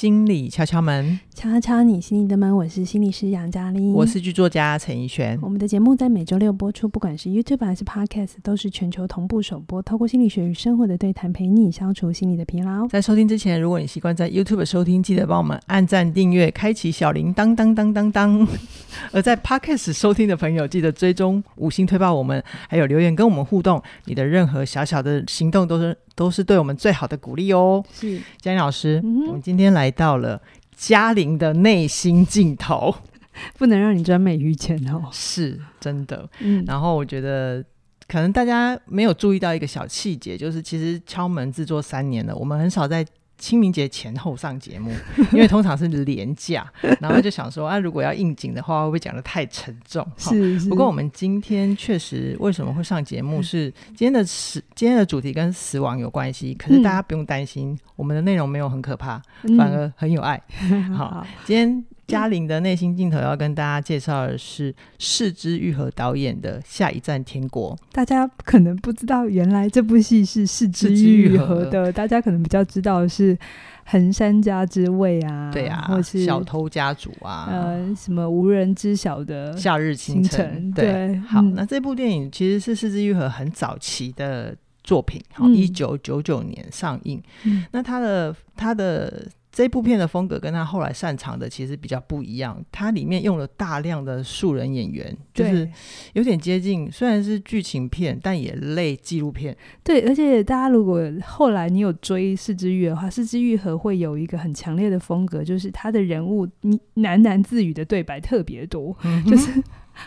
心理敲敲门，敲敲你心里的门。我是心理师杨嘉玲，我是剧作家陈怡璇。我们的节目在每周六播出，不管是 YouTube 还是 Podcast，都是全球同步首播。透过心理学与生活的对谈，陪你消除心理的疲劳。在收听之前，如果你习惯在 YouTube 收听，记得帮我们按赞、订阅、开启小铃铛，当当当当。而在 Podcast 收听的朋友，记得追踪、五星推爆我们，还有留言跟我们互动。你的任何小小的行动，都是都是对我们最好的鼓励哦。是嘉玲老师，嗯、我们今天来到了嘉玲的内心镜头，不能让你专美于前哦，是真的。嗯，然后我觉得可能大家没有注意到一个小细节，就是其实敲门制作三年了，我们很少在。清明节前后上节目，因为通常是连假，然后就想说啊，如果要应景的话，会不会讲的太沉重？是，是。不过我们今天确实为什么会上节目？是今天的死，今天的主题跟死亡有关系。可是大家不用担心，嗯、我们的内容没有很可怕，反而很有爱。嗯、好，今天。嘉玲的内心镜头要跟大家介绍的是是枝裕和导演的《下一站天国》。大家可能不知道，原来这部戏是是枝裕和的。大家可能比较知道的是《横山家之味》啊，对啊，或是小偷家族啊，呃，什么无人知晓的夏日清晨。对，对好，嗯、那这部电影其实是是枝裕和很早期的作品，好，一九九九年上映。嗯、那他的他的。这部片的风格跟他后来擅长的其实比较不一样，它里面用了大量的素人演员，就是有点接近，虽然是剧情片，但也类纪录片。对，而且大家如果后来你有追是枝裕和的话，是枝裕和会有一个很强烈的风格，就是他的人物你喃喃自语的对白特别多，嗯、就是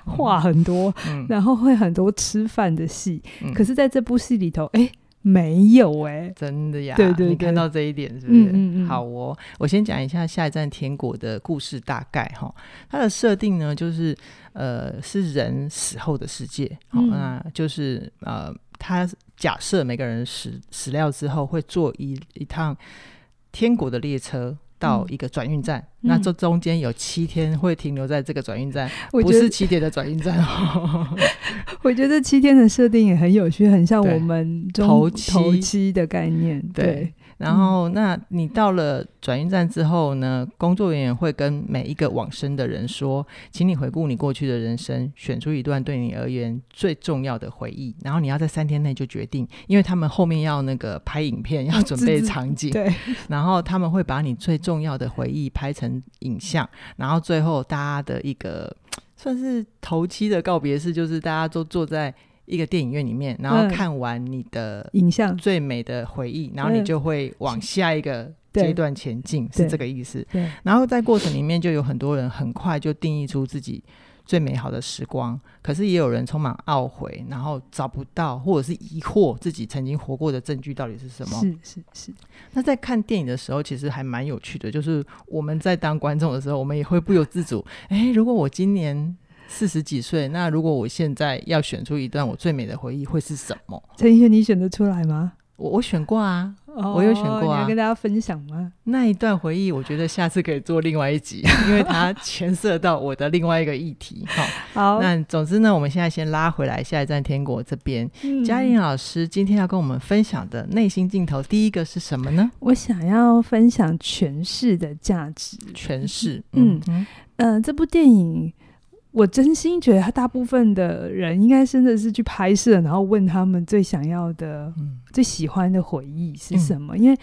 话很多，嗯、然后会很多吃饭的戏。嗯、可是在这部戏里头，哎。没有哎、欸，真的呀？对对对，你看到这一点是不是？嗯嗯嗯，好哦，我先讲一下《下一站天国》的故事大概哈。它的设定呢，就是呃，是人死后的世界。好、嗯，那就是呃，他假设每个人死死掉之后，会坐一一趟天国的列车。到一个转运站，嗯、那这中间有七天会停留在这个转运站，不是起点的转运站哦。我觉得七天的设定也很有趣，很像我们头七头七的概念。对。对然后，那你到了转运站之后呢？工作人员会跟每一个往生的人说：“请你回顾你过去的人生，选出一段对你而言最重要的回忆。然后你要在三天内就决定，因为他们后面要那个拍影片，要准备场景。对。然后他们会把你最重要的回忆拍成影像，然后最后大家的一个算是头七的告别式，就是大家都坐在。一个电影院里面，然后看完你的影像最美的回忆，然后你就会往下一个阶段前进，是这个意思。对，然后在过程里面就有很多人很快就定义出自己最美好的时光，可是也有人充满懊悔，然后找不到或者是疑惑自己曾经活过的证据到底是什么。是是是。那在看电影的时候，其实还蛮有趣的，就是我们在当观众的时候，我们也会不由自主，哎，如果我今年。四十几岁，那如果我现在要选出一段我最美的回忆，会是什么？陈奕迅，你选得出来吗？我我选过啊，哦、我有选过啊。你要跟大家分享吗？那一段回忆，我觉得下次可以做另外一集，因为它牵涉到我的另外一个议题。好，好。那总之呢，我们现在先拉回来，下一站天国这边。嗯、嘉玲老师今天要跟我们分享的内心镜头，第一个是什么呢？我想要分享诠释的价值。诠释，嗯嗯、呃，这部电影。我真心觉得，他大部分的人应该真的是去拍摄，然后问他们最想要的、嗯、最喜欢的回忆是什么？嗯、因为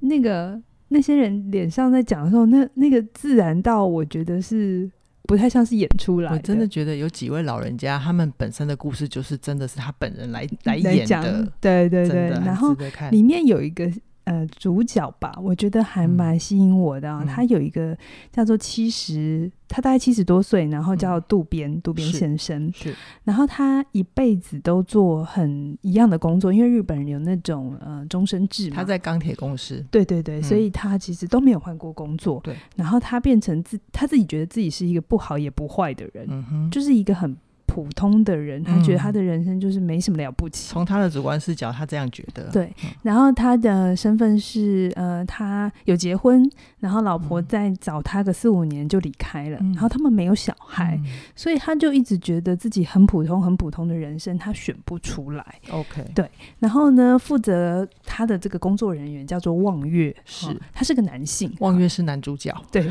那个那些人脸上在讲的时候，那那个自然到我觉得是不太像是演出来。我真的觉得有几位老人家，他们本身的故事就是真的是他本人来来演的，对对对。然后里面有一个。呃，主角吧，我觉得还蛮吸引我的、啊。嗯、他有一个叫做七十，他大概七十多岁，然后叫渡边渡边先生。是，是然后他一辈子都做很一样的工作，因为日本人有那种呃终身制嘛。他在钢铁公司。对对对，嗯、所以他其实都没有换过工作。对。然后他变成自他自己觉得自己是一个不好也不坏的人，嗯、就是一个很。普通的人，他觉得他的人生就是没什么了不起。从、嗯、他的主观视角，他这样觉得。对，然后他的身份是呃，他有结婚，然后老婆在找他个四五年就离开了，嗯、然后他们没有小孩、嗯，所以他就一直觉得自己很普通、很普通的人生，他选不出来。OK，对。然后呢，负责他的这个工作人员叫做望月，是、哦、他是个男性，望月是男主角。对，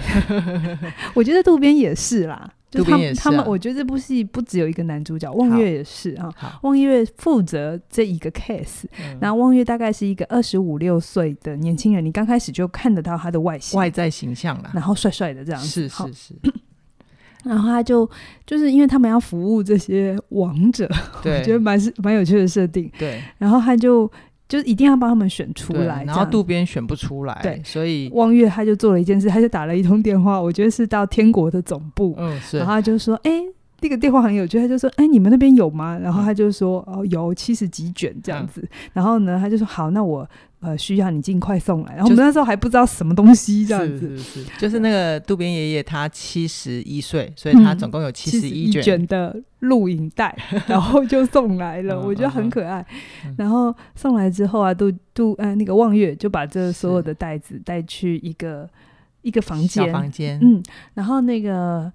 我觉得渡边也是啦。就他们，啊、他们，我觉得这部戏不只有一个男主角，望月也是啊。望月负责这一个 case，然后望月大概是一个二十五六岁的年轻人，你刚开始就看得到他的外形、外在形象了，然后帅帅的这样子，是是是。然后他就就是因为他们要服务这些王者，对，我觉得蛮是蛮有趣的设定。对，然后他就。就一定要帮他们选出来，然后渡边选不出来，对，所以望月他就做了一件事，他就打了一通电话，我觉得是到天国的总部，嗯，是，然后他就说，哎、欸，那个电话很有趣，他就说，哎、欸，你们那边有吗？然后他就说，哦，有七十几卷这样子，嗯、然后呢，他就说，好，那我。呃，需要你尽快送来。然后我们那时候还不知道什么东西，这样子。是是是，就是那个渡边爷爷，他七十一岁，所以他总共有七十一卷的录影带，然后就送来了。我觉得很可爱。然后送来之后啊，渡渡呃那个望月就把这所有的袋子带去一个一个房间，房间。嗯，然后那个。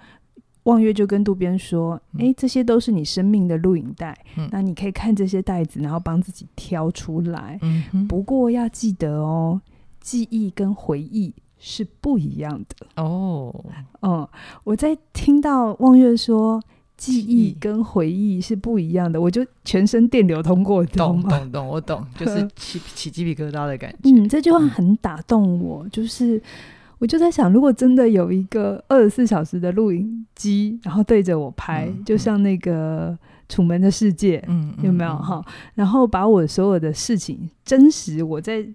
望月就跟渡边说：“哎、欸，这些都是你生命的录影带，嗯，那你可以看这些袋子，然后帮自己挑出来。嗯，不过要记得哦，记忆跟回忆是不一样的哦。嗯，我在听到望月说记忆跟回忆是不一样的，我就全身电流通过，懂懂懂，我懂，就是起 起鸡皮疙瘩的感觉。嗯，这句话很打动我，就是。”我就在想，如果真的有一个二十四小时的录影机，然后对着我拍，嗯、就像那个《楚门的世界》，嗯，有没有哈、嗯？然后把我所有的事情，真实我在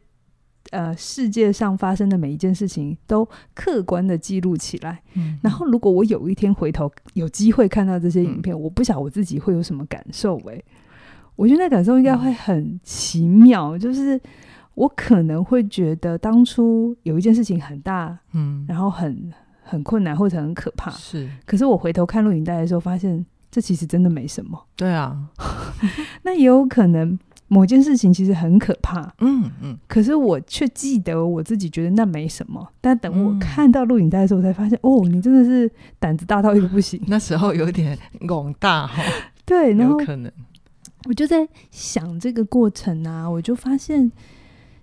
呃世界上发生的每一件事情，都客观的记录起来。嗯，然后如果我有一天回头有机会看到这些影片，嗯、我不晓得我自己会有什么感受、欸。哎，我觉得那感受应该会很奇妙，就是。我可能会觉得当初有一件事情很大，嗯，然后很很困难或者很可怕，是。可是我回头看录影带的时候，发现这其实真的没什么。对啊，那也有可能某件事情其实很可怕，嗯嗯。可是我却记得我自己觉得那没什么，但等我看到录影带的时候，我才发现、嗯、哦，你真的是胆子大到一个不行。那时候有点 懵大哈，对，然后有可能我就在想这个过程啊，我就发现。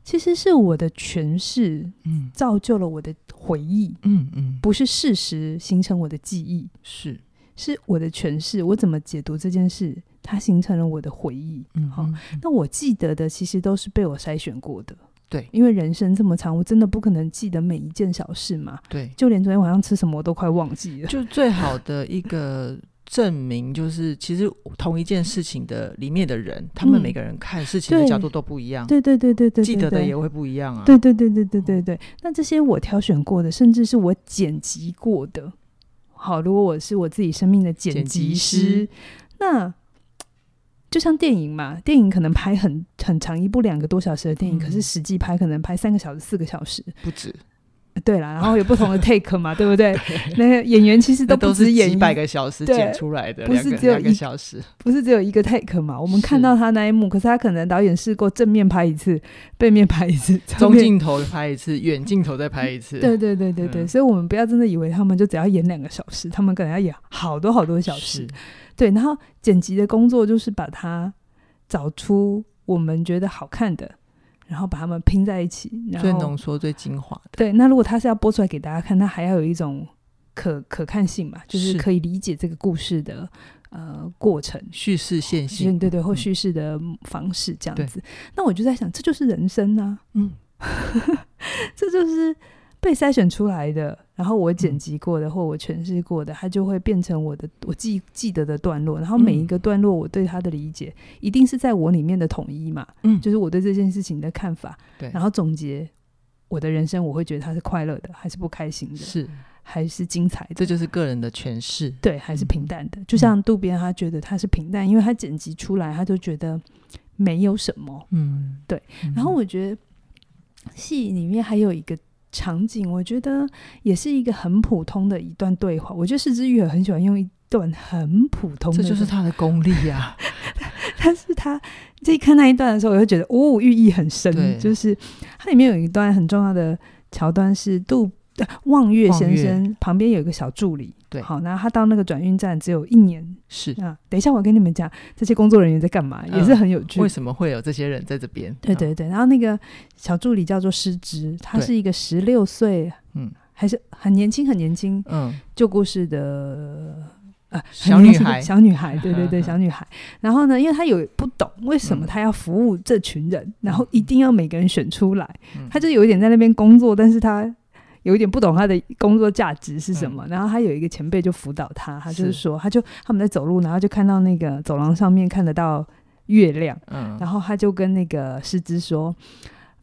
其实是我的诠释，嗯，造就了我的回忆，嗯嗯，不是事实形成我的记忆，是。是我的诠释，我怎么解读这件事，它形成了我的回忆，嗯，好，那我记得的其实都是被我筛选过的，对，因为人生这么长，我真的不可能记得每一件小事嘛，对，就连昨天晚上吃什么我都快忘记了，就最好的一个。证明就是，其实同一件事情的里面的人，嗯、他们每个人看事情的角度都不一样。对对对对对，记得的也会不一样啊。对对对对对对对。那这些我挑选过的，甚至是我剪辑过的。好，如果我是我自己生命的剪辑师，师，那就像电影嘛，电影可能拍很很长一部两个多小时的电影，嗯、可是实际拍可能拍三个小时、四个小时，不止。对啦，然后有不同的 take 嘛，对不对？那个演员其实都不止演几百个小时剪出来的，不是只有一个小时，不是只有一个 take 嘛？我们看到他那一幕，可是他可能导演试过正面拍一次，背面拍一次，中镜头拍一次，远镜头再拍一次。对对对对对，嗯，所以我们不要真的以为他们就只要演两个小时，他们可能要演好多好多小时。对，然后剪辑的工作就是把它找出我们觉得好看的。然后把它们拼在一起，然后最浓缩、最精华的。对，那如果他是要播出来给大家看，它还要有一种可可看性嘛，就是可以理解这个故事的呃过程、叙事线性，对对，或叙事的方式这样子。嗯、那我就在想，这就是人生啊，嗯，这就是。被筛选出来的，然后我剪辑过的，嗯、或我诠释过的，它就会变成我的我记记得的段落。然后每一个段落，我对它的理解、嗯，一定是在我里面的统一嘛。嗯，就是我对这件事情的看法。对，然后总结我的人生，我会觉得它是快乐的，还是不开心的？是还是精彩的？这就是个人的诠释。对，还是平淡的？嗯、就像渡边，他觉得他是平淡，因为他剪辑出来，他就觉得没有什么。嗯，对。然后我觉得戏里面还有一个。场景，我觉得也是一个很普通的一段对话。我觉得是枝裕和很喜欢用一段很普通的，这就是他的功力呀、啊。但是他这一看那一段的时候，我就觉得哦，寓意很深。就是它里面有一段很重要的桥段是杜望月先生旁边有一个小助理。对，好，然后他到那个转运站只有一年。是啊，等一下我跟你们讲这些工作人员在干嘛，也是很有趣。为什么会有这些人在这边？对对对，然后那个小助理叫做失职，他是一个十六岁，嗯，还是很年轻很年轻，嗯，旧故事的。呃，小女孩，小女孩，对对对，小女孩。然后呢，因为她有不懂为什么她要服务这群人，嗯、然后一定要每个人选出来，她、嗯、就有一点在那边工作，但是她有一点不懂他的工作价值是什么。嗯、然后他有一个前辈就辅导他，他就是说，他就他们在走路，然后就看到那个走廊上面看得到月亮，嗯，然后他就跟那个师资说，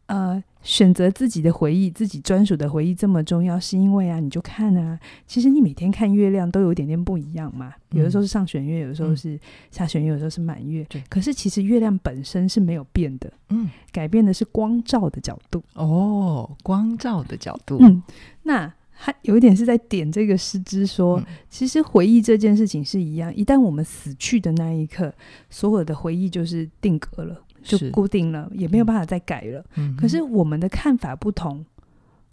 呃。选择自己的回忆，自己专属的回忆这么重要，是因为啊，你就看啊，其实你每天看月亮都有点点不一样嘛。有的时候是上弦月，有的时候是下弦月，有的时候是满月。对。可是其实月亮本身是没有变的，嗯，改变的是光照的角度。哦，光照的角度。嗯，那还有一点是在点这个诗之说，嗯，其实回忆这件事情是一样，一旦我们死去的那一刻，所有的回忆就是定格了。就固定了，也没有办法再改了。嗯，可是我们的看法不同，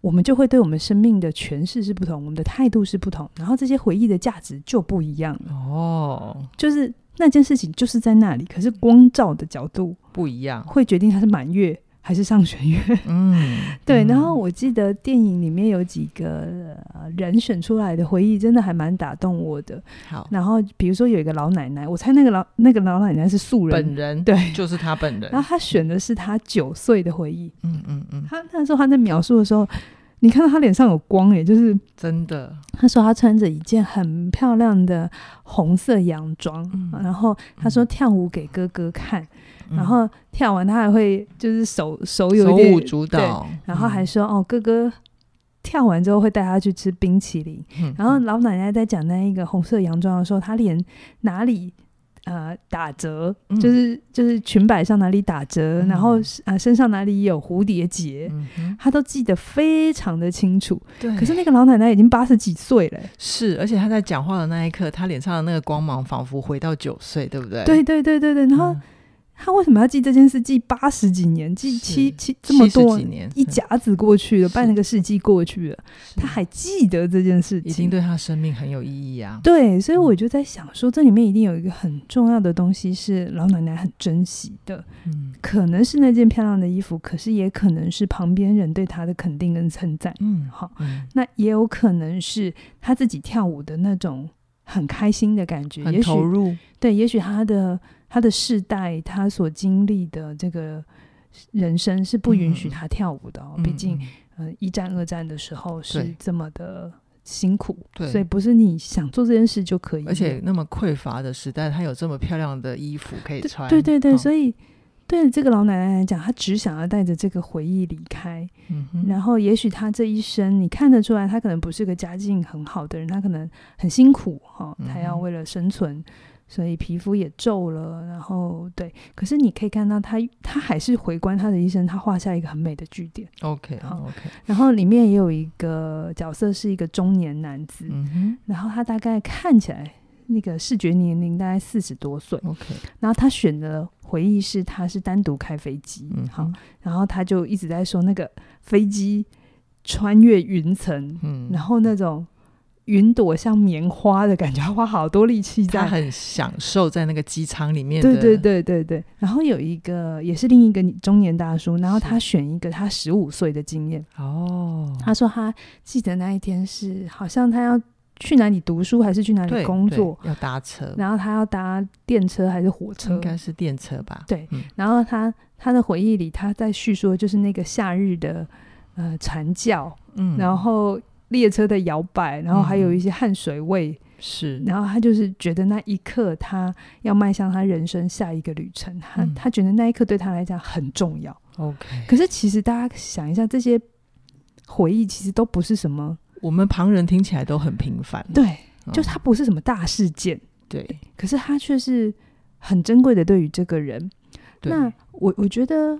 我们就会对我们生命的诠释是不同，我们的态度是不同，然后这些回忆的价值就不一样了。哦，就是那件事情就是在那里，可是光照的角度不一样，会决定它是满月。还是上弦月，嗯，对。然后我记得电影里面有几个人选出来的回忆，真的还蛮打动我的。好，然后比如说有一个老奶奶，我猜那个老那个老奶奶是素人，本人对，就是她本人。然后她选的是她九岁的回忆，嗯嗯嗯。她那时候她在描述的时候，你看到她脸上有光，哎，就是真的。她说她穿着一件很漂亮的红色洋装，嗯，然后她说跳舞给哥哥看。然后跳完，他还会就是手手有点手舞足蹈，然后还说、嗯、哦，哥哥跳完之后会带他去吃冰淇淋。嗯、然后老奶奶在讲那一个红色洋装的时候，她连哪里呃打折，嗯、就是就是裙摆上哪里打折，嗯、然后啊、呃、身上哪里有蝴蝶结，她、嗯、都记得非常的清楚。对，可是那个老奶奶已经八十几岁了，是，而且她在讲话的那一刻，她脸上的那个光芒仿佛回到九岁，对不对？对对对对对，然后。嗯他为什么要记这件事？记八十几年，记七七这么多年，一甲子过去了，半个世纪过去了，他还记得这件事情，已经对他生命很有意义啊。对，所以我就在想说，这里面一定有一个很重要的东西是老奶奶很珍惜的，嗯，可能是那件漂亮的衣服，可是也可能是旁边人对他的肯定跟称赞，嗯，好，那也有可能是他自己跳舞的那种很开心的感觉，很投入，对，也许他的。他的世代，他所经历的这个人生是不允许他跳舞的哦。嗯、毕竟，呃，一战、二战的时候是这么的辛苦，对，所以不是你想做这件事就可以。而且那么匮乏的时代，他有这么漂亮的衣服可以穿。对对对，哦、所以对这个老奶奶来讲，她只想要带着这个回忆离开。嗯哼，然后也许她这一生，你看得出来，她可能不是个家境很好的人，她可能很辛苦哈，她、哦、要为了生存。嗯所以皮肤也皱了，然后对，可是你可以看到他，他还是回观他的一生，他画下一个很美的句点。OK，好，OK。然后里面也有一个角色是一个中年男子，嗯哼，然后他大概看起来那个视觉年龄大概四十多岁。OK，然后他选的回忆是他是单独开飞机，嗯，好，然后他就一直在说那个飞机穿越云层，嗯，然后那种。云朵像棉花的感觉，花好多力气在，他很享受在那个机舱里面。对对对对对。然后有一个也是另一个中年大叔，然后他选一个他十五岁的经验。哦。他说他记得那一天是好像他要去哪里读书还是去哪里工作，要搭车。然后他要搭电车还是火车？应该是电车吧。对。嗯、然后他他的回忆里他在叙说就是那个夏日的呃蝉叫，嗯，然后。列车的摇摆，然后还有一些汗水味，嗯、是。然后他就是觉得那一刻，他要迈向他人生下一个旅程。他、嗯、他觉得那一刻对他来讲很重要。OK。可是其实大家想一下，这些回忆其实都不是什么，我们旁人听起来都很平凡。对，嗯、就他不是什么大事件。对。可是他却是很珍贵的，对于这个人。那我我觉得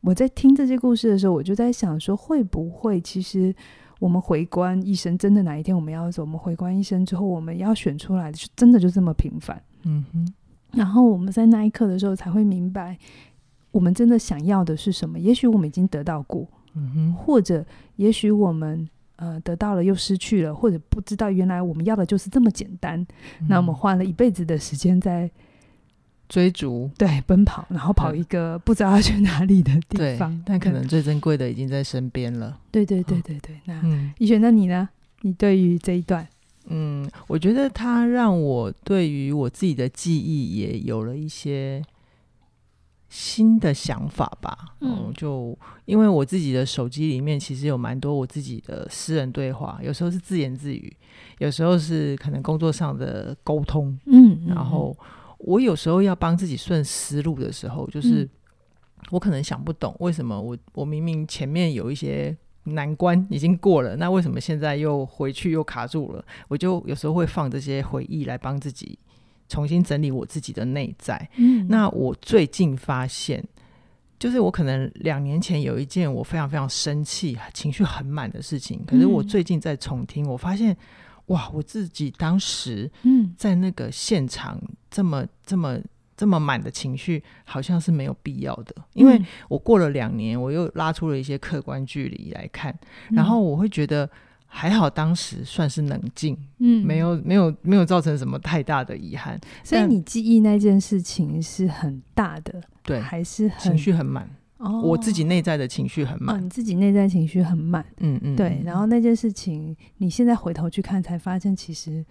我在听这些故事的时候，我就在想说，会不会其实。我们回观一生，真的哪一天我们要走？我们回观一生之后，我们要选出来的，真的就这么平凡。嗯哼。然后我们在那一刻的时候，才会明白，我们真的想要的是什么。也许我们已经得到过，嗯哼。或者也许我们呃得到了又失去了，或者不知道原来我们要的就是这么简单。嗯、那我们花了一辈子的时间在。追逐，对，奔跑，然后跑一个不知道要去哪里的地方，嗯、但可能最珍贵的已经在身边了。对对对对对，那一璇，那你呢？你对于这一段，嗯，我觉得它让我对于我自己的记忆也有了一些新的想法吧。嗯，嗯，就因为我自己的手机里面其实有蛮多我自己的私人对话，有时候是自言自语，有时候是可能工作上的沟通。嗯，然后。我有时候要帮自己顺思路的时候，就是我可能想不懂为什么我我明明前面有一些难关已经过了，那为什么现在又回去又卡住了？我就有时候会放这些回忆来帮自己重新整理我自己的内在。嗯，那我最近发现，就是我可能两年前有一件我非常非常生气、情绪很满的事情，可是我最近在重听，我发现。哇！我自己当时嗯在那个现场这么、嗯、这么这么满的情绪，好像是没有必要的。因为我过了两年，我又拉出了一些客观距离来看，嗯、然后我会觉得还好，当时算是冷静，嗯，没有没有没有造成什么太大的遗憾。所以你记忆那件事情是很大的，对，还是很情绪很满。哦，我自己内在的情绪很满。哦，你自己内在情绪很满，嗯嗯，对。然后那件事情，你现在回头去看，才发现其实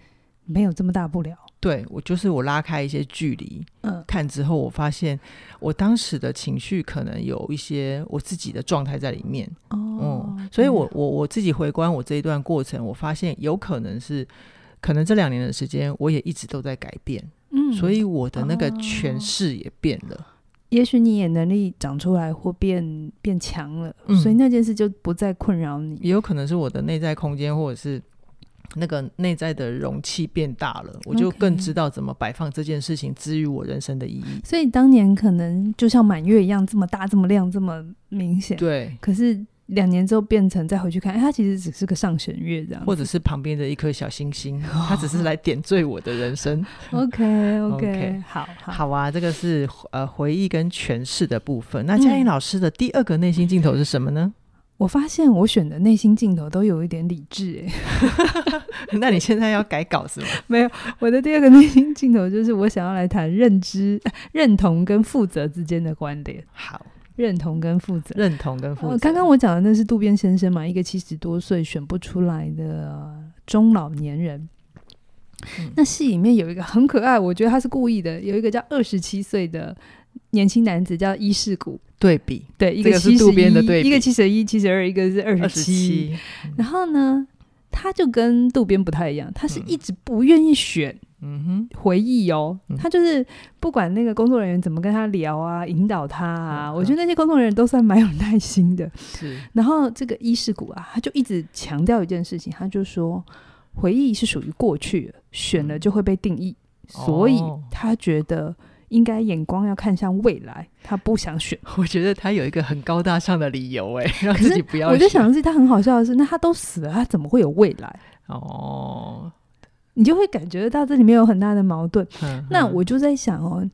没有这么大不了。对，我就是我拉开一些距离，嗯，看之后，我发现我当时的情绪可能有一些我自己的状态在里面。哦，嗯，所以我我我自己回观我这一段过程，我发现有可能是，可能这两年的时间，我也一直都在改变。嗯，所以我的那个诠释也变了。哦也许你也能力长出来或变变强了，嗯，所以那件事就不再困扰你。也有可能是我的内在空间，或者是那个内在的容器变大了，我就更知道怎么摆放这件事情，之于我人生的意义。所以当年可能就像满月一样，这么大、这么亮、这么明显。对，可是。两年之后变成再回去看，哎，它其实只是个上弦月这样，或者是旁边的一颗小星星，它只是来点缀我的人生。OK OK，好好，好啊，这个是呃回忆跟诠释的部分。那嘉颖老师的第二个内心镜头是什么呢？我发现我选的内心镜头都有一点理智哎，那你现在要改稿是吗？没有，我的第二个内心镜头就是我想要来谈认知、认同跟负责之间的观点。好。认同跟负责，认同跟负责。刚刚我讲的那是渡边先生嘛，一个七十多岁选不出来的中老年人。嗯、那戏里面有一个很可爱，我觉得他是故意的，有一个叫二十七岁的年轻男子叫伊势谷。对比，对，一个七十一，一个七十一、七十二，一个是二十七。然后呢，他就跟渡边不太一样，他是一直不愿意选。嗯嗯哼，回忆哦，他就是不管那个工作人员怎么跟他聊啊，引导他啊，嗯、我觉得那些工作人员都算蛮有耐心的。是，然后这个伊势谷啊，他就一直强调一件事情，他就说回忆是属于过去的，选了就会被定义，嗯、所以他觉得应该眼光要看向未来，他不想选。我觉得他有一个很高大上的理由，哎，让自己不要选。我就想的是，他很好笑的是，那他都死了，他怎么会有未来？哦。你就会感觉到这里面有很大的矛盾。嗯、那我就在想哦，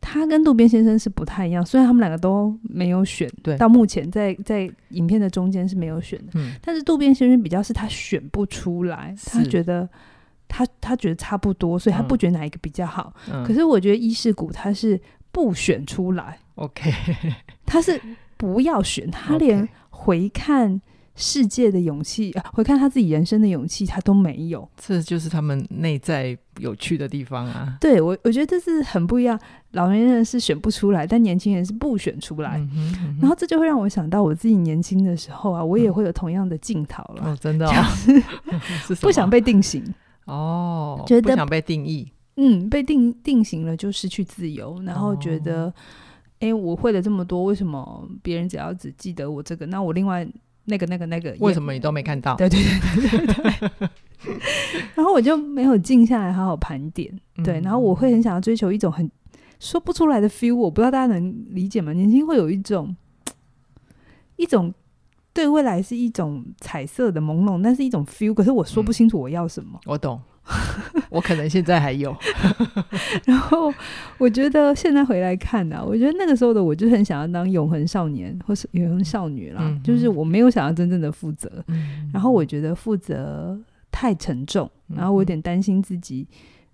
他跟渡边先生是不太一样，虽然他们两个都没有选，对，到目前在在影片的中间是没有选的。嗯，但是渡边先生比较是他选不出来，他觉得他他觉得差不多，所以他不觉得哪一个比较好。嗯、可是我觉得伊势谷他是不选出来，OK，他是不要选，他连回看。世界的勇气，回看他自己人生的勇气，他都没有。这就是他们内在有趣的地方啊！对我，我觉得这是很不一样。老年人是选不出来，但年轻人是不选出来。嗯哼嗯哼，然后这就会让我想到我自己年轻的时候啊，我也会有同样的镜头了。哦，真的哦，不想被定型哦，觉得不想被定义。嗯，被定定型了就失去自由，然后觉得，哎、哦，我会了这么多，为什么别人只要只记得我这个？那我另外。那个、那个、那个，为什么你都没看到？对对对对对，对。然后我就没有静下来好好盘点，对。然后我会很想要追求一种很说不出来的 feel，我不知道大家能理解吗？年轻会有一种一种对未来是一种彩色的朦胧，但是一种 feel。可是我说不清楚我要什么。嗯、我懂，我可能现在还有。然后我觉得现在回来看呢、啊，我觉得那个时候的我就很想要当永恒少年或是永恒少女啦，嗯、就是我没有想要真正的负责。嗯、然后我觉得负责太沉重，然后我有点担心自己。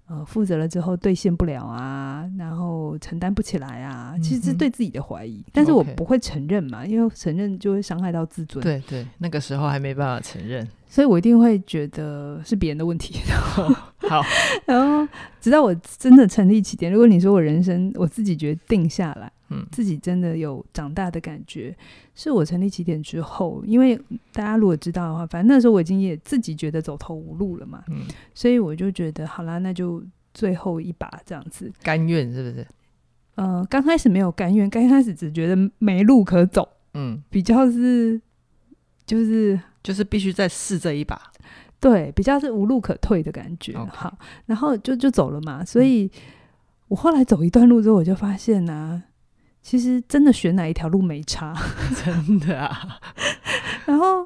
呃，负责了之后兑现不了啊，然后承担不起来啊，嗯、其实是对自己的怀疑，但是我不会承认嘛因为承认就会伤害到自尊。对对，那个时候还没办法承认，所以我一定会觉得是别人的问题。好，然后直到我真的成立起点，如果你说我人生我自己决定下来。嗯，自己真的有长大的感觉，是我成立起点之后，因为大家如果知道的话，反正那时候我已经也自己觉得走投无路了嘛，嗯，所以我就觉得好啦，那就最后一把这样子，甘愿是不是？呃，刚开始没有甘愿，刚开始只觉得没路可走，嗯，比较是就是就是必须再试这一把，对，比较是无路可退的感觉好，然后就就走了嘛，所以我后来走一段路之后，我就发现呢、啊。其实真的选哪一条路没差，真的啊。然后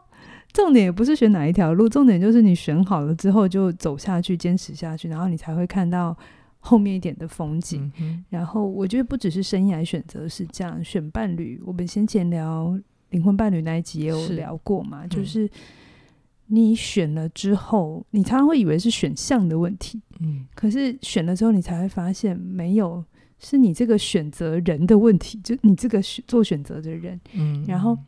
重点也不是选哪一条路，重点就是你选好了之后就走下去，坚持下去，然后你才会看到后面一点的风景。嗯、然后我觉得不只是生涯选择是这样，选伴侣，我们先前聊灵魂伴侣那一集也有聊过嘛，是就是你选了之后，你常常会以为是选项的问题，嗯，可是选了之后，你才会发现没有。是你这个选择人的问题，就你这个做选择的人，嗯，然后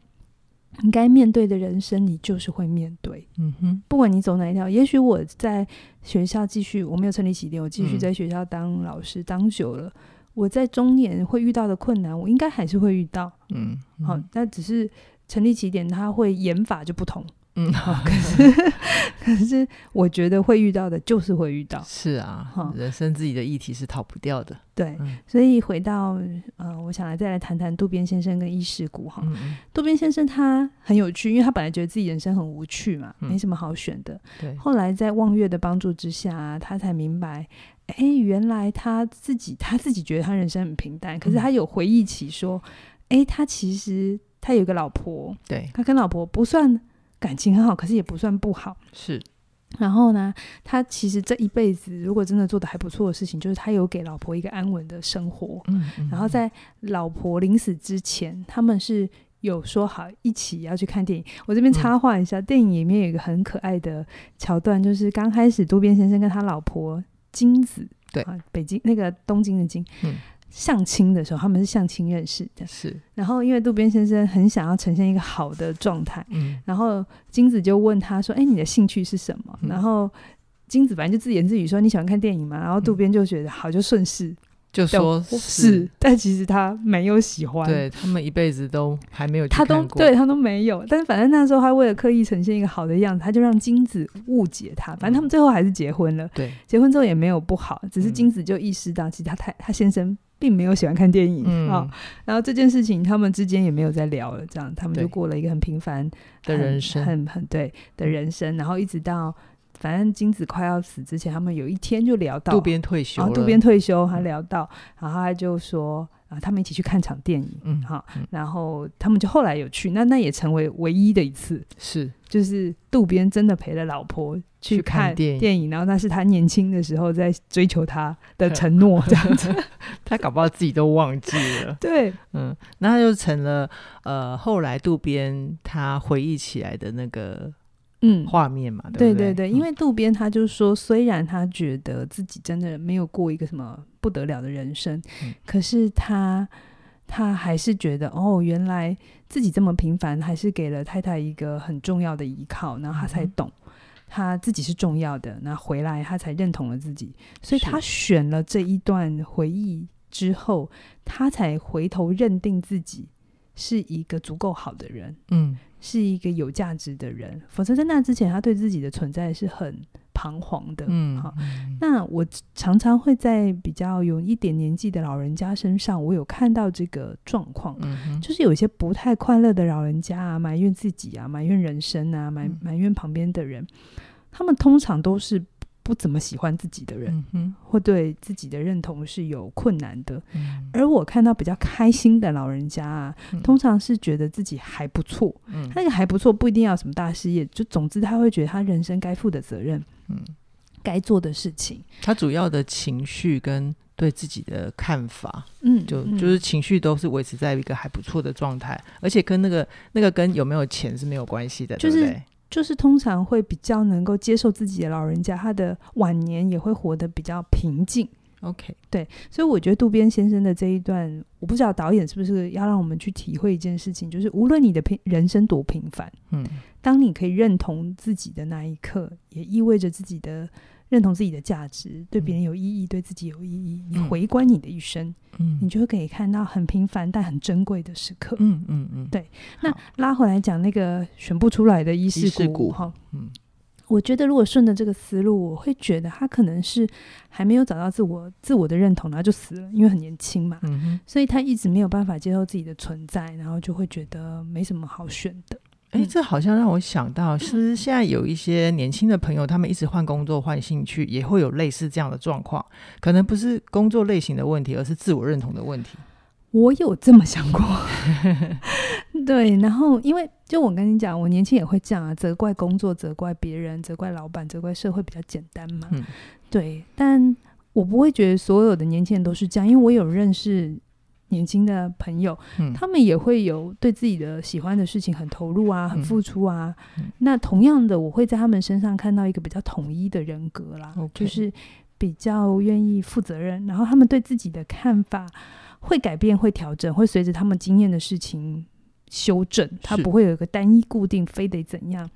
你该面对的人生，你就是会面对，嗯哼，不管你走哪一条。也许我在学校继续，我没有成立起点，我继续在学校当老师，当久了，我在中年会遇到的困难，我应该还是会遇到，嗯，好，那只是成立起点，它会演法就不同。嗯，好，可是 可是，我觉得会遇到的，就是会遇到。是啊，好，人生自己的议题是逃不掉的。对，嗯、所以回到呃，我想来再来谈谈渡边先生跟伊势谷哈。嗯、渡边先生他很有趣，因为他本来觉得自己人生很无趣嘛，嗯、没什么好选的。对。后来在望月的帮助之下，他才明白，哎、欸，原来他自己他自己觉得他人生很平淡，可是他有回忆起说，哎、欸，他其实他有个老婆，对，他跟老婆不算。感情很好，可是也不算不好。是，然后呢，他其实这一辈子如果真的做的还不错的事情，就是他有给老婆一个安稳的生活。嗯，嗯，然后在老婆临死之前，他们是有说好一起要去看电影。我这边插话一下，嗯、电影里面有一个很可爱的桥段，就是刚开始渡边先生跟他老婆金子，对啊，北京那个东京的京，嗯。相亲的时候，他们是相亲认识的。是，然后因为渡边先生很想要呈现一个好的状态，嗯，然后金子就问他说：“哎，你的兴趣是什么？”嗯、然后金子反正就自言自语说：“你喜欢看电影吗？”然后渡边就觉得好，就顺势就说是，是，但其实他没有喜欢，对他们一辈子都还没有他都对他都没有。但是反正那时候他为了刻意呈现一个好的样子，他就让金子误解他。反正他们最后还是结婚了。对、嗯，结婚之后也没有不好，只是金子就意识到，其实他太他先生。并没有喜欢看电影啊、嗯。哦，然后这件事情他们之间也没有再聊了，这样他们就过了一个很平凡的人生，很很对的人生。然后一直到反正金子快要死之前，他们有一天就聊到渡边退休，渡边退休还聊到，然后他就说。啊，他们一起去看场电影，嗯，哈，然后他们就后来有去，那那也成为唯一的一次，是，就是渡边真的陪了老婆去看电影，电影，然后那是他年轻的时候在追求他的 承诺，这样子，他搞不好自己都忘记了，对，嗯，那他就成了呃，后来渡边他回忆起来的那个。嗯，画面嘛，对对对，因为渡边他就说，虽然他觉得自己真的没有过一个什么不得了的人生，嗯、可是他他还是觉得，哦，原来自己这么平凡，还是给了太太一个很重要的依靠，然后他才懂他自己是重要的，那回来他才认同了自己，所以他选了这一段回忆之后，他才回头认定自己是一个足够好的人，嗯。是一个有价值的人，否则在那之前，他对自己的存在是很彷徨的。嗯，好，那我常常会在比较有一点年纪的老人家身上，我有看到这个状况，嗯、就是有一些不太快乐的老人家啊，埋怨自己啊，埋怨人生啊，埋埋怨旁边的人，他们通常都是不怎么喜欢自己的人，嗯哼，或对自己的认同是有困难的。嗯，而我看到比较开心的老人家啊，嗯通常是觉得自己还不错。嗯，那个还不错，不一定要什么大事业，就总之他会觉得他人生该负的责任，嗯，该做的事情，他主要的情绪跟对自己的看法，嗯，就嗯就是情绪都是维持在一个还不错的状态，而且跟那个那个跟有没有钱是没有关系的，就是对不对？就是通常会比较能够接受自己的老人家，他的晚年也会活得比较平静。OK，对，所以我觉得渡边先生的这一段，我不知道导演是不是要让我们去体会一件事情，就是无论你的平人生多平凡，嗯，当你可以认同自己的那一刻，也意味着自己的认同自己的价值，对别人有意义，对自己有意义。你回观你的一生，嗯，你就会可以看到很平凡但很珍贵的时刻。嗯嗯嗯，对。那拉回来讲那个选不出来的伊势股哈，嗯。我觉得，如果顺着这个思路，我会觉得他可能是还没有找到自我自我的认同，然后就死了，因为很年轻嘛，嗯哼，所以他一直没有办法接受自己的存在，然后就会觉得没什么好选的。哎、欸，这好像让我想到，是不是现在有一些年轻的朋友，他们一直换工作、换兴趣，也会有类似这样的状况？可能不是工作类型的问题，而是自我认同的问题。我有这么想过，对，然后因为就我跟你讲，我年轻也会这样啊，责怪工作，责怪别人，责怪老板，责怪社会比较简单嘛，嗯，对，但我不会觉得所有的年轻人都是这样，因为我有认识年轻的朋友，嗯，他们也会有对自己的喜欢的事情很投入啊，很付出啊，嗯，那同样的，我会在他们身上看到一个比较统一的人格啦就是比较愿意负责任，然后他们对自己的看法。会改变，会调整，会随着他们经验的事情修正。他不会有一个单一固定，非得怎样，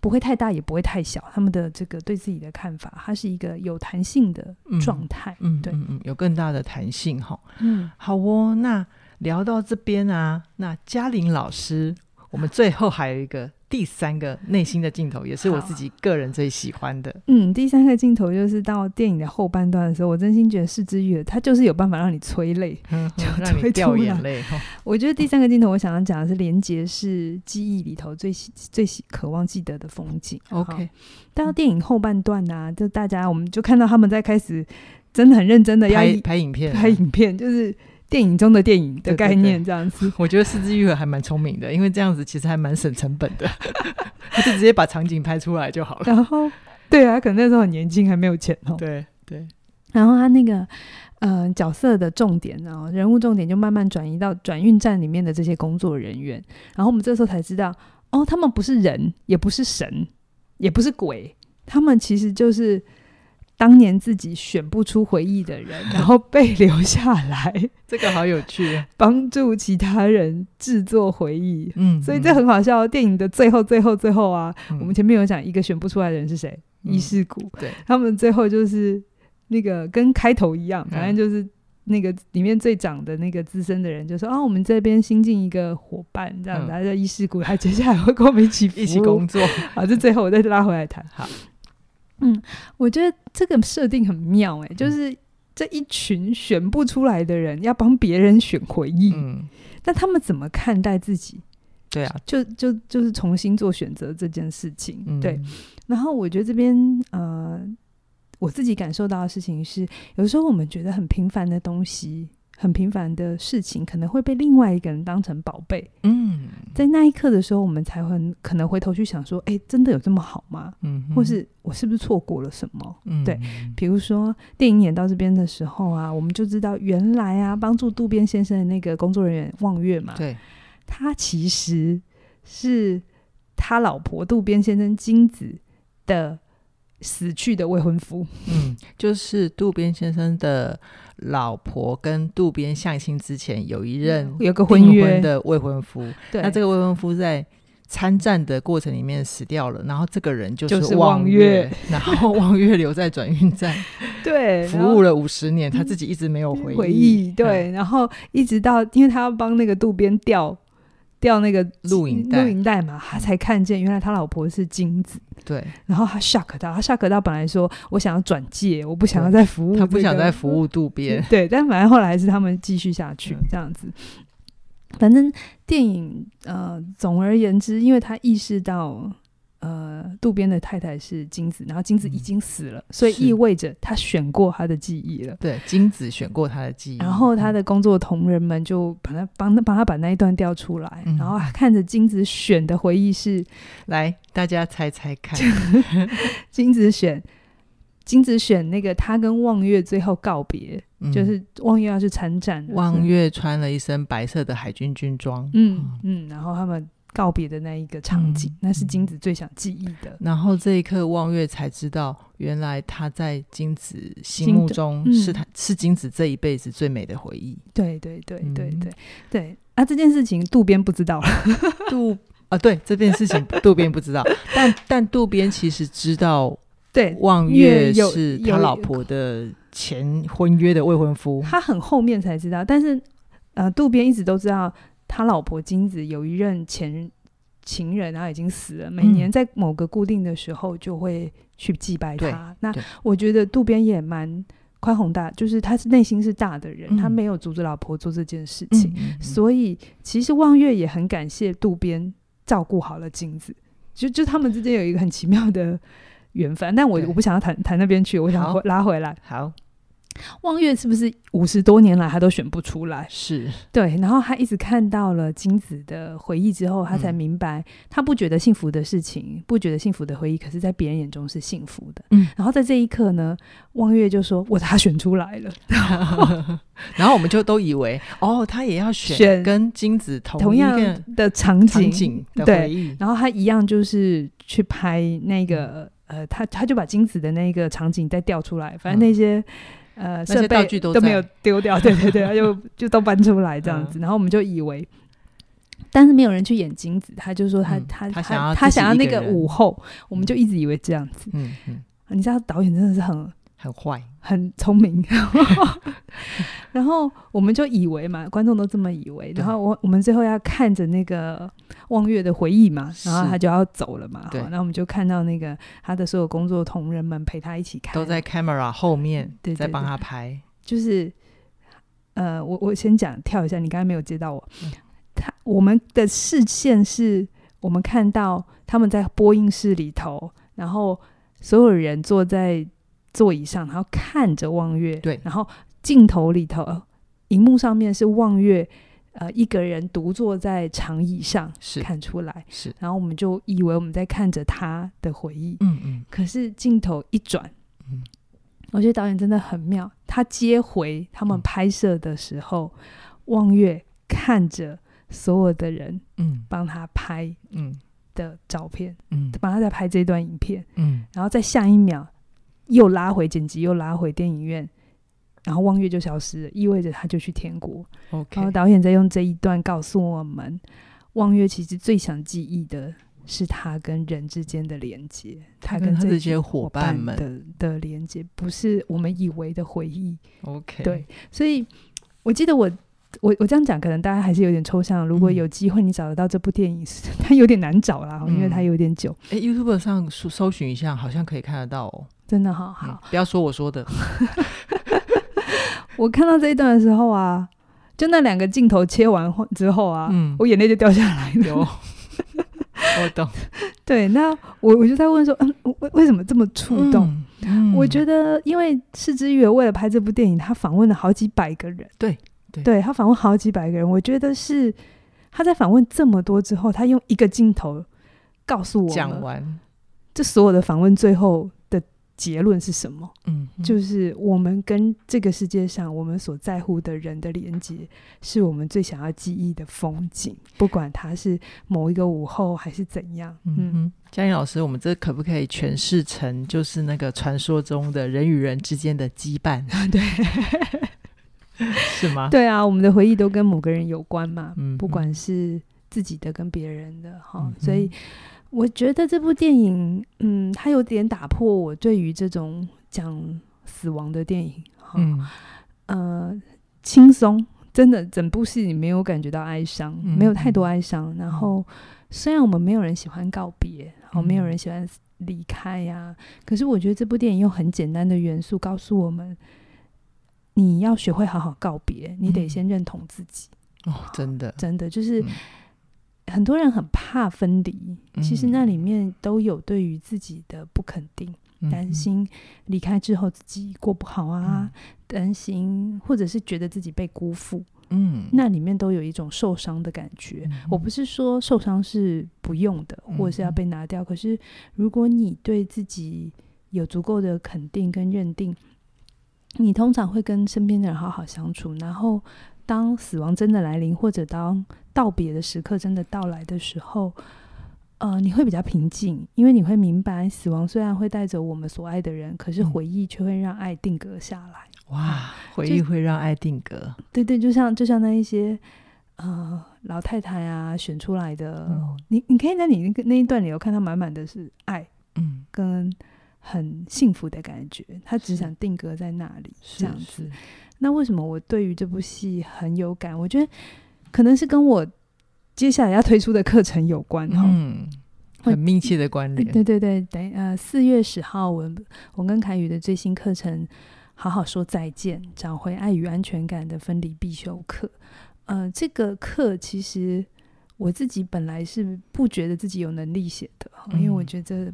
不会太大，也不会太小。他们的这个对自己的看法，它是一个有弹性的状态。嗯，对，嗯嗯，有更大的弹性哈。嗯，好哦。那聊到这边啊，那嘉玲老师，我们最后还有一个。第三个内心的镜头，也是我自己个人最喜欢的。嗯，第三个镜头就是到电影的后半段的时候，我真心觉得是枝裕和他就是有办法让你催泪，嗯，就让你 掉眼泪。我觉得第三个镜头，我想要讲的是连结是记忆里头最最渴望记得的风景。OK，到电影后半段呢、啊，就大家我们就看到他们在开始真的很认真的要拍拍影片，拍影片就是。电影中的电影的概念，这样子，对对对，我觉得是枝裕和还蛮聪明的，因为这样子其实还蛮省成本的，他就直接把场景拍出来就好了。然后，对啊，可能那时候很年轻，还没有钱哦。对对。然后他那个，嗯、呃，角色的重点呢，人物重点就慢慢转移到转运站里面的这些工作人员。然后我们这时候才知道，哦，他们不是人，也不是神，也不是鬼，他们其实就是。当年自己选不出回忆的人，然后被留下来，这个好有趣，帮助其他人制作回忆。嗯，所以这很好笑。电影的最后、最后、最后啊，嗯、我们前面有讲一个选不出来的人是谁？伊、嗯、势谷。对，他们最后就是那个跟开头一样，反正就是那个里面最长的那个资深的人就说：“啊，我们这边新进一个伙伴，这样子，他叫伊势谷，他接下来会跟我们一起 一起工作。”好，这最后我再拉回来谈。好。嗯，我觉得这个设定很妙哎、欸，就是这一群选不出来的人要帮别人选回忆，嗯，那他们怎么看待自己？对啊，就就就是重新做选择这件事情，嗯、对。然后我觉得这边呃，我自己感受到的事情是，有时候我们觉得很平凡的东西。很平凡的事情，可能会被另外一个人当成宝贝。嗯，在那一刻的时候，我们才会可能回头去想说：“哎、欸，真的有这么好吗？”嗯，或是我是不是错过了什么？嗯，对。比如说电影演到这边的时候啊，我们就知道原来啊，帮助渡边先生的那个工作人员望月嘛，对，他其实是他老婆渡边先生金子的死去的未婚夫。嗯，就是渡边先生的。老婆跟渡边相亲之前有一任有个婚约。的未婚夫，对，那这个未婚夫在参战的过程里面死掉了，然后这个人就是望月，就是、然后望月留在转运站，对，服务了五十年，他自己一直没有回忆，回忆对，然后一直到因为他要帮那个渡边调。调那个录影带，录影带嘛，他才看见原来他老婆是金子。对，然后他 shock 到，他 shock 到，本来说我想要转介，我不想要再服务、这个，他不想再服务渡边。对，但反正后来还是他们继续下去这样子。反正电影呃，总而言之，因为他意识到呃，渡边的太太是金子，然后金子已经死了，嗯、所以意味着他选过他的记忆了。对，金子选过他的记忆。然后他的工作同仁们就把他帮他帮他把那一段调出来，嗯、然后看着金子选的回忆是，来大家猜猜看，金子选金子选那个他跟望月最后告别，嗯、就是望月要去参战，望月穿了一身白色的海军军装，嗯嗯，然后他们。告别的那一个场景，嗯、那是金子最想记忆的。然后这一刻，望月才知道，原来他在金子心目中是他、嗯、是金子这一辈子最美的回忆。对对对对对对。啊，这件事情渡边不知道。渡啊，对这件事情 渡边不知道，但但渡边其实知道，对望月是他老婆的前婚约的未婚夫。他很后面才知道，但是呃，渡边一直都知道。他老婆金子有一任前情人，然后已经死了。每年在某个固定的时候，就会去祭拜他。嗯、那我觉得渡边也蛮宽宏大，就是他是内心是大的人，嗯、他没有阻止老婆做这件事情。嗯嗯嗯、所以其实望月也很感谢渡边照顾好了金子，就就他们之间有一个很奇妙的缘分。但我我不想要谈谈那边去，我想拉回来。好。望月是不是五十多年来他都选不出来？是对，然后他一直看到了金子的回忆之后，他才明白，他不觉得幸福的事情，嗯、不觉得幸福的回忆，可是在别人眼中是幸福的。嗯，然后在这一刻呢，望月就说：“我他选出来了。”然后我们就都以为，哦，他也要选跟金子同同样的场景，场景的回忆。对，然后他一样就是去拍那个，呃，他他就把金子的那个场景再调出来，反正那些。嗯呃，设备都都没有 丢掉，对对对，就就都搬出来这样子，嗯、然后我们就以为，但是没有人去演金子，他就说他、嗯、他他他，他想要那个午后，我们就一直以为这样子，嗯嗯，你知道导演真的是很。很坏，很聪明，然后我们就以为嘛，观众都这么以为，然后我我们最后要看着那个望月的回忆嘛，然后他就要走了嘛，对，那我们就看到那个他的所有工作同仁们陪他一起看，都在 camera 后面，对，在帮他拍，就是呃，我我先讲跳一下，你刚才没有接到我，他我们的视线是我们看到他们在播音室里头，然后所有人坐在。座椅上，然后看着望月，对，然后镜头里头，荧幕上面是望月，呃，一个人独坐在长椅上，是看出来，是，然后我们就以为我们在看着他的回忆，嗯嗯，可是镜头一转，嗯，我觉得导演真的很妙，他接回他们拍摄的时候，嗯、望月看着所有的人，嗯，帮他拍，嗯。的照片，嗯，帮他在拍这段影片，嗯，然后在下一秒。又拉回剪辑，又拉回电影院，然后望月就消失了，意味着他就去天国。Okay. 然后导演在用这一段告诉我们，望月其实最想记忆的是他跟人之间的连接，他跟这些伙伴们的的连接，不是我们以为的回忆。OK，对，所以我记得我我我这样讲，可能大家还是有点抽象。如果有机会你找得到这部电影，嗯、它有点难找啦，因为它有点久。哎、嗯，YouTube 上搜搜寻一下，好像可以看得到哦。真的好好，不要说我说的。我看到这一段的时候啊，就那两个镜头切完之后啊，嗯，我眼泪就掉下来了。我懂。对，那我我就在问说，嗯，为为什么这么触动？嗯嗯、我觉得，因为是之月为了拍这部电影，他访问了好几百个人。对，对，对他访问好几百个人。我觉得是他在访问这么多之后，他用一个镜头告诉我讲完这所有的访问最后。结论是什么？嗯，就是我们跟这个世界上我们所在乎的人的连接，是我们最想要记忆的风景，不管它是某一个午后还是怎样。嗯，嘉玲老师，我们这可不可以诠释成就是那个传说中的人与人之间的羁绊？对，是吗？对啊，我们的回忆都跟某个人有关嘛，嗯，不管是自己的跟别人的哈，嗯，所以。我觉得这部电影，嗯，它有点打破我对于这种讲死亡的电影，嗯，呃，轻松，真的，整部戏你没有感觉到哀伤，嗯、没有太多哀伤。然后，虽然我们没有人喜欢告别，然后没有人喜欢离开呀、可是我觉得这部电影用很简单的元素告诉我们，你要学会好好告别，你得先认同自己。哦，真的，真的就是。嗯很多人很怕分离，其实那里面都有对于自己的不肯定，嗯、担心离开之后自己过不好啊，嗯、担心或者是觉得自己被辜负。嗯，那里面都有一种受伤的感觉。嗯、我不是说受伤是不用的，或者是要被拿掉。嗯、可是如果你对自己有足够的肯定跟认定，你通常会跟身边的人好好相处。然后，当死亡真的来临，或者当道别的时刻真的到来的时候，呃，你会比较平静，因为你会明白，死亡虽然会带走我们所爱的人，可是回忆却会让爱定格下来。哇，回忆会让爱定格。对对，就像就像那一些呃老太太啊选出来的，嗯、你你可以在你那个那一段里有看到满满的是爱，嗯，跟很幸福的感觉。他只想定格在那里，是这样子。那为什么我对于这部戏很有感？我觉得可能是跟我接下来要推出的课程有关哈，嗯，很密切的关联。对对对，等呃四月十号，我我跟凯宇的最新课程。好好说再见，找回爱与安全感的分离必修课。呃，这个课其实我自己本来是不觉得自己有能力写的，嗯、因为我觉得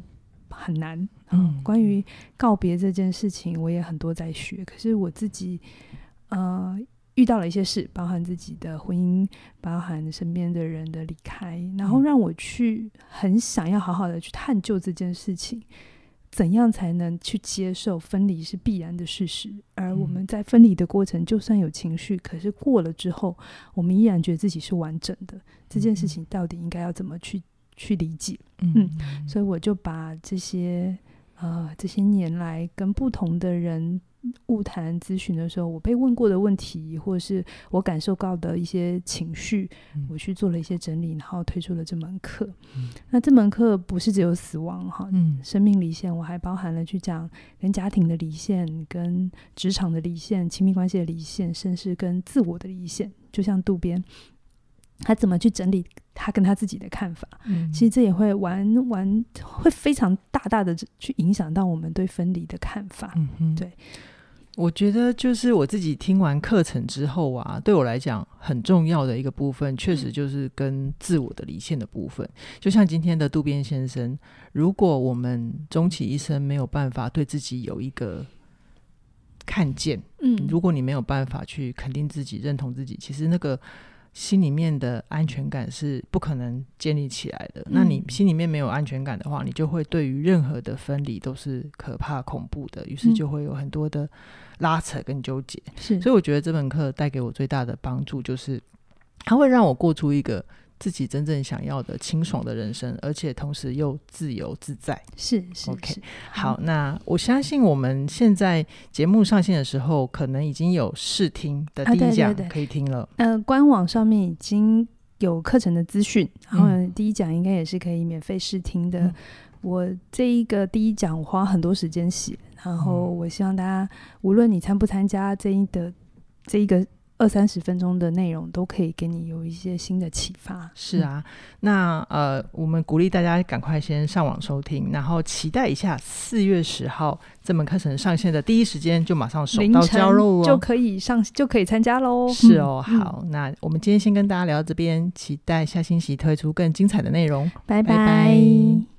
很难。嗯，嗯关于告别这件事情，我也很多在学。可是我自己呃遇到了一些事，包含自己的婚姻，包含身边的人的离开，然后让我去很想要好好的去探究这件事情。怎样才能去接受分离是必然的事实？而我们在分离的过程，就算有情绪，可是过了之后，我们依然觉得自己是完整的。这件事情到底应该要怎么去去理解？嗯，所以我就把这些呃这些年来跟不同的人。晤谈咨询的时候，我被问过的问题，或者是我感受到的一些情绪，嗯、我去做了一些整理，然后推出了这门课。嗯、那这门课不是只有死亡哈，嗯、生命离线，我还包含了去讲跟家庭的离线、跟职场的离线、亲密关系的离线，甚至跟自我的离线。就像渡边，他怎么去整理他跟他自己的看法？嗯、其实这也会完完会非常大大的去影响到我们对分离的看法。嗯哼对。我觉得就是我自己听完课程之后啊，对我来讲很重要的一个部分，确实就是跟自我的离线的部分。就像今天的渡边先生，如果我们终其一生没有办法对自己有一个看见，嗯，如果你没有办法去肯定自己、认同自己，其实那个。心里面的安全感是不可能建立起来的。嗯、那你心里面没有安全感的话，你就会对于任何的分离都是可怕恐怖的，于是就会有很多的拉扯跟纠结。是，所以我觉得这门课带给我最大的帮助就是，它会让我过出一个。自己真正想要的清爽的人生，而且同时又自由自在。是是 OK。好，好，那我相信我们现在节目上线的时候，可能已经有试听的第一讲可以听了。嗯、啊呃，官网上面已经有课程的资讯，然后第一讲应该也是可以免费试听的。嗯、我这一个第一讲我花很多时间写，然后我希望大家无论你参不参加这一的这一个。二三十分钟的内容都可以给你有一些新的启发。是啊，嗯、那呃，我们鼓励大家赶快先上网收听，然后期待一下四月十号这门课程上线的第一时间就马上手到交入、哦，就可以上就可以参加喽。是哦，嗯、好，那我们今天先跟大家聊到这边，期待下星期推出更精彩的内容。拜拜。拜拜。